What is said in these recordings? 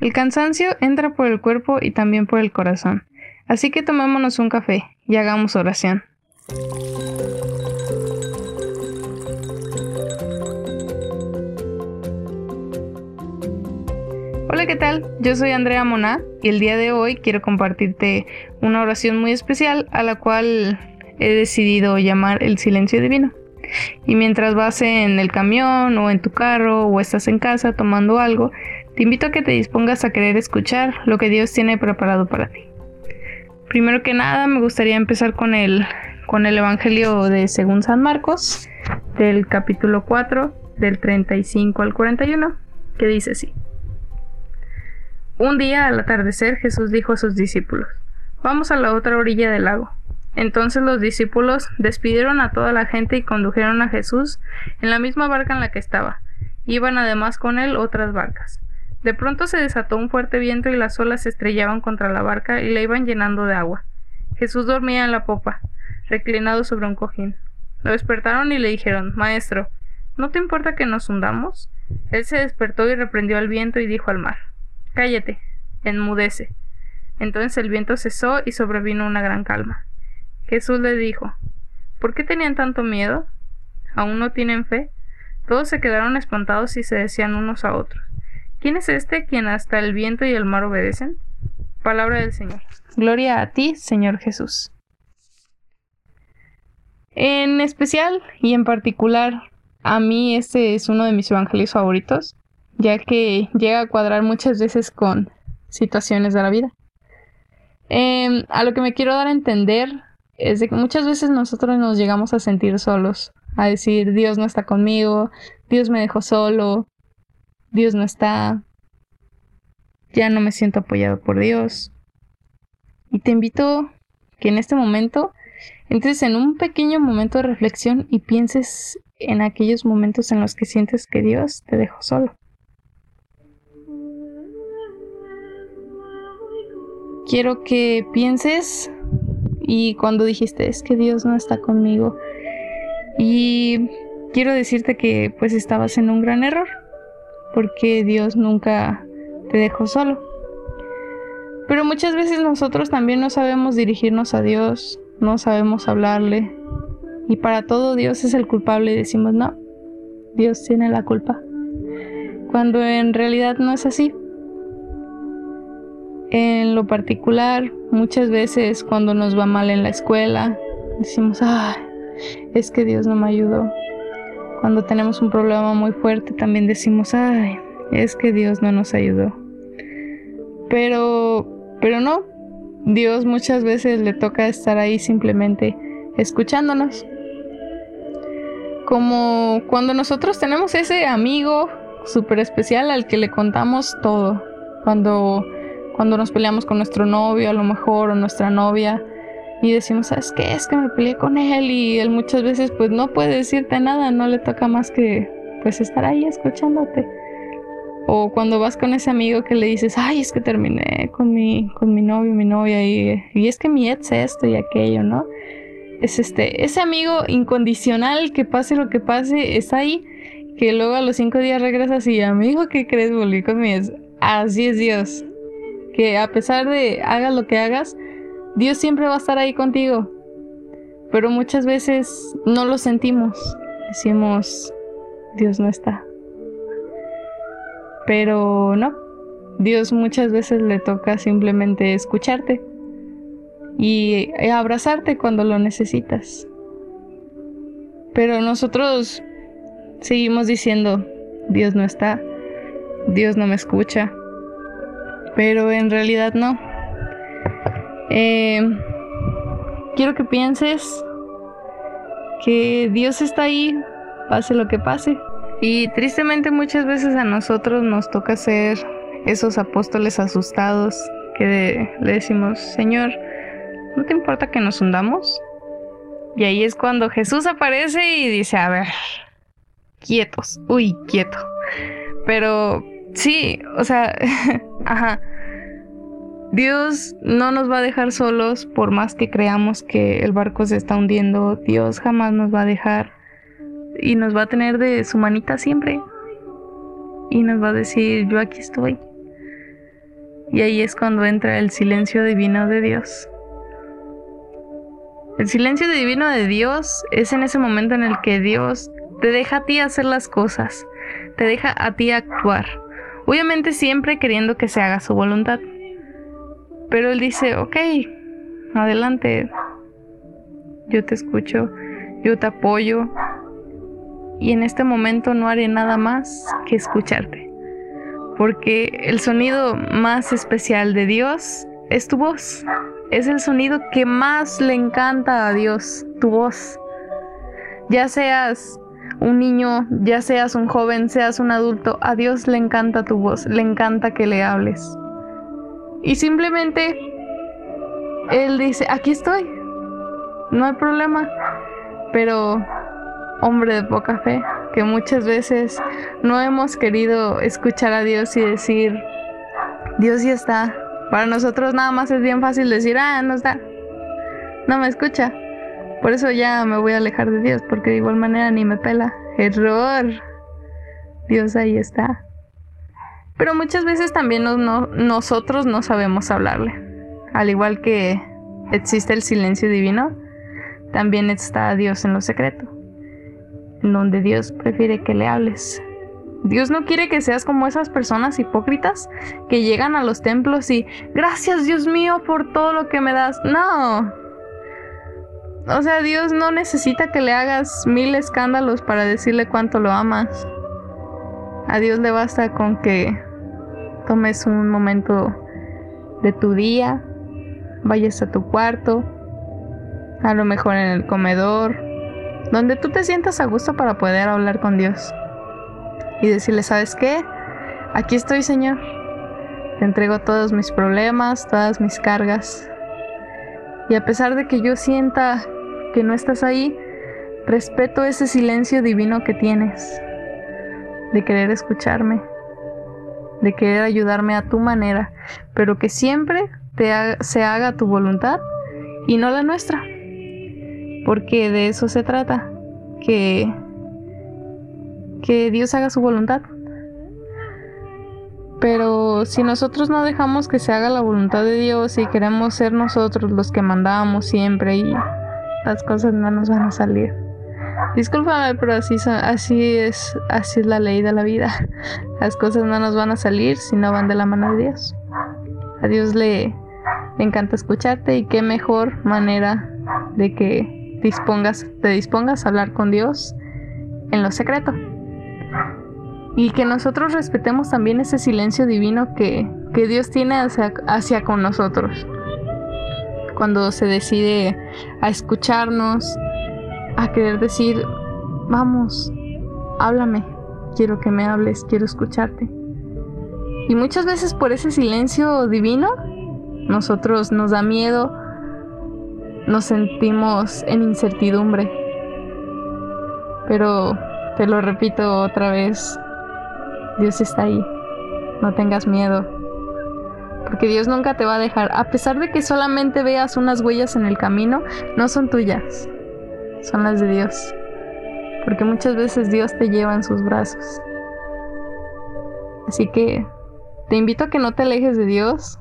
El cansancio entra por el cuerpo y también por el corazón. Así que tomémonos un café y hagamos oración. Hola, ¿qué tal? Yo soy Andrea Moná y el día de hoy quiero compartirte una oración muy especial a la cual he decidido llamar el silencio divino. Y mientras vas en el camión o en tu carro o estás en casa tomando algo, te invito a que te dispongas a querer escuchar lo que Dios tiene preparado para ti. Primero que nada, me gustaría empezar con el, con el Evangelio de según San Marcos, del capítulo 4, del 35 al 41, que dice así. Un día al atardecer Jesús dijo a sus discípulos, Vamos a la otra orilla del lago. Entonces los discípulos despidieron a toda la gente y condujeron a Jesús en la misma barca en la que estaba. Iban además con él otras barcas. De pronto se desató un fuerte viento y las olas se estrellaban contra la barca y la iban llenando de agua. Jesús dormía en la popa, reclinado sobre un cojín. Lo despertaron y le dijeron Maestro, ¿no te importa que nos hundamos? Él se despertó y reprendió al viento y dijo al mar Cállate, enmudece. Entonces el viento cesó y sobrevino una gran calma. Jesús le dijo, ¿Por qué tenían tanto miedo? ¿Aún no tienen fe? Todos se quedaron espantados y se decían unos a otros, ¿quién es este quien hasta el viento y el mar obedecen? Palabra del Señor. Gloria a ti, Señor Jesús. En especial y en particular, a mí este es uno de mis evangelios favoritos, ya que llega a cuadrar muchas veces con situaciones de la vida. Em, a lo que me quiero dar a entender es de que muchas veces nosotros nos llegamos a sentir solos, a decir Dios no está conmigo, Dios me dejó solo, Dios no está, ya no me siento apoyado por Dios. Y te invito que en este momento entres en un pequeño momento de reflexión y pienses en aquellos momentos en los que sientes que Dios te dejó solo. quiero que pienses y cuando dijiste es que Dios no está conmigo y quiero decirte que pues estabas en un gran error porque Dios nunca te dejó solo. Pero muchas veces nosotros también no sabemos dirigirnos a Dios, no sabemos hablarle y para todo Dios es el culpable y decimos no, Dios tiene la culpa. Cuando en realidad no es así. En lo particular, muchas veces cuando nos va mal en la escuela, decimos, ay, es que Dios no me ayudó. Cuando tenemos un problema muy fuerte, también decimos, ay, es que Dios no nos ayudó. Pero, pero no, Dios muchas veces le toca estar ahí simplemente escuchándonos. Como cuando nosotros tenemos ese amigo súper especial al que le contamos todo. Cuando cuando nos peleamos con nuestro novio a lo mejor o nuestra novia y decimos, ¿sabes qué? Es que me peleé con él y él muchas veces pues no puede decirte nada, no le toca más que pues estar ahí escuchándote. O cuando vas con ese amigo que le dices, ay, es que terminé con mi, con mi novio, mi novia, y, y es que mi ex esto y aquello, ¿no? Es este, ese amigo incondicional que pase lo que pase, está ahí, que luego a los cinco días regresas y, amigo, ¿qué crees? Volví con mi ex. Así es Dios que a pesar de hagas lo que hagas, Dios siempre va a estar ahí contigo. Pero muchas veces no lo sentimos. Decimos, Dios no está. Pero no. Dios muchas veces le toca simplemente escucharte y abrazarte cuando lo necesitas. Pero nosotros seguimos diciendo, Dios no está, Dios no me escucha, pero en realidad no. Eh, quiero que pienses que Dios está ahí, pase lo que pase. Y tristemente muchas veces a nosotros nos toca ser esos apóstoles asustados que le decimos, Señor, ¿no te importa que nos hundamos? Y ahí es cuando Jesús aparece y dice, a ver, quietos, uy, quieto. Pero sí, o sea, ajá. Dios no nos va a dejar solos por más que creamos que el barco se está hundiendo. Dios jamás nos va a dejar y nos va a tener de su manita siempre. Y nos va a decir, yo aquí estoy. Y ahí es cuando entra el silencio divino de Dios. El silencio divino de Dios es en ese momento en el que Dios te deja a ti hacer las cosas, te deja a ti actuar. Obviamente siempre queriendo que se haga su voluntad. Pero Él dice, ok, adelante, yo te escucho, yo te apoyo. Y en este momento no haré nada más que escucharte porque el sonido más especial de Dios es tu voz. Es el sonido que más le encanta a Dios, tu voz. Ya seas un niño, ya seas un joven, seas un adulto, a Dios le encanta tu voz, le encanta que le hables. Y simplemente Él dice, aquí estoy, no hay problema, pero hombre de poca fe, que muchas veces no hemos querido escuchar a Dios y decir, Dios ya está. Para nosotros nada más es bien fácil decir, ah, no está, no me escucha. Por eso ya me voy a alejar de Dios, porque de igual manera ni me pela. Error. Dios ahí está. Pero muchas veces también nosotros no sabemos hablarle. Al igual que existe el silencio divino, también está Dios en lo secreto en donde Dios prefiere que le hables. Dios no quiere que seas como esas personas hipócritas que llegan a los templos y gracias Dios mío por todo lo que me das. No. O sea, Dios no necesita que le hagas mil escándalos para decirle cuánto lo amas. A Dios le basta con que tomes un momento de tu día, vayas a tu cuarto, a lo mejor en el comedor, donde tú te sientas a gusto para poder hablar con Dios y decirle, ¿sabes qué? Aquí estoy, Señor. Te entrego todos mis problemas, todas mis cargas. Y a pesar de que yo sienta que no estás ahí, respeto ese silencio divino que tienes, de querer escucharme, de querer ayudarme a tu manera, pero que siempre te se haga tu voluntad y no la nuestra porque de eso se trata, que, que Dios haga su voluntad. Pero si nosotros no dejamos que se haga la voluntad de Dios y queremos ser nosotros los que mandamos siempre y las cosas no nos van a salir. Discúlpame, pero así, así es, así es la ley de la vida. Las cosas no nos van a salir si no van de la mano de Dios. A Dios le, encanta escucharte y qué mejor manera de que dispongas, te dispongas a hablar con Dios en lo secreto. Y que nosotros respetemos también ese silencio divino que, que Dios tiene hacia, hacia con nosotros. Cuando se decide a escucharnos, a querer decir, vamos, háblame, quiero que me hables, quiero escucharte. Y muchas veces por ese silencio divino, nosotros nos da miedo nos sentimos en incertidumbre. Pero te lo repito otra vez, Dios está ahí, no tengas miedo, porque Dios nunca te va a dejar, a pesar de que solamente veas unas huellas en el camino, no son tuyas, son las de Dios, porque muchas veces Dios te lleva en sus brazos. Así que te invito a que no te alejes de Dios,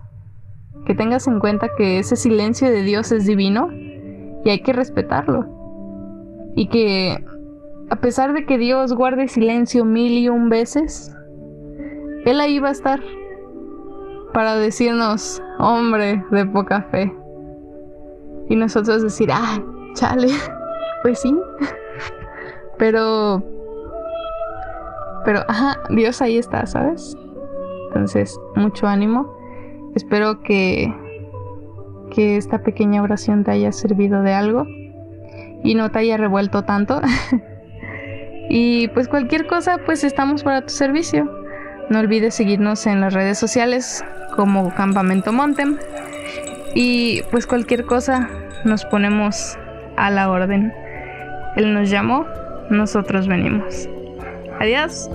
que tengas en cuenta que ese silencio de Dios es divino y hay que respetarlo. Y que a pesar de que Dios guarde silencio mil y un veces, Él ahí va a estar para decirnos, hombre de poca fe. Y nosotros decir, ah, chale, pues sí. Pero, pero, ajá, Dios ahí está, ¿sabes? Entonces, mucho ánimo. Espero que, que esta pequeña oración te haya servido de algo y no te haya revuelto tanto. y pues cualquier cosa, pues estamos para tu servicio. No olvides seguirnos en las redes sociales como Campamento Montem. Y pues cualquier cosa nos ponemos a la orden. Él nos llamó, nosotros venimos. Adiós.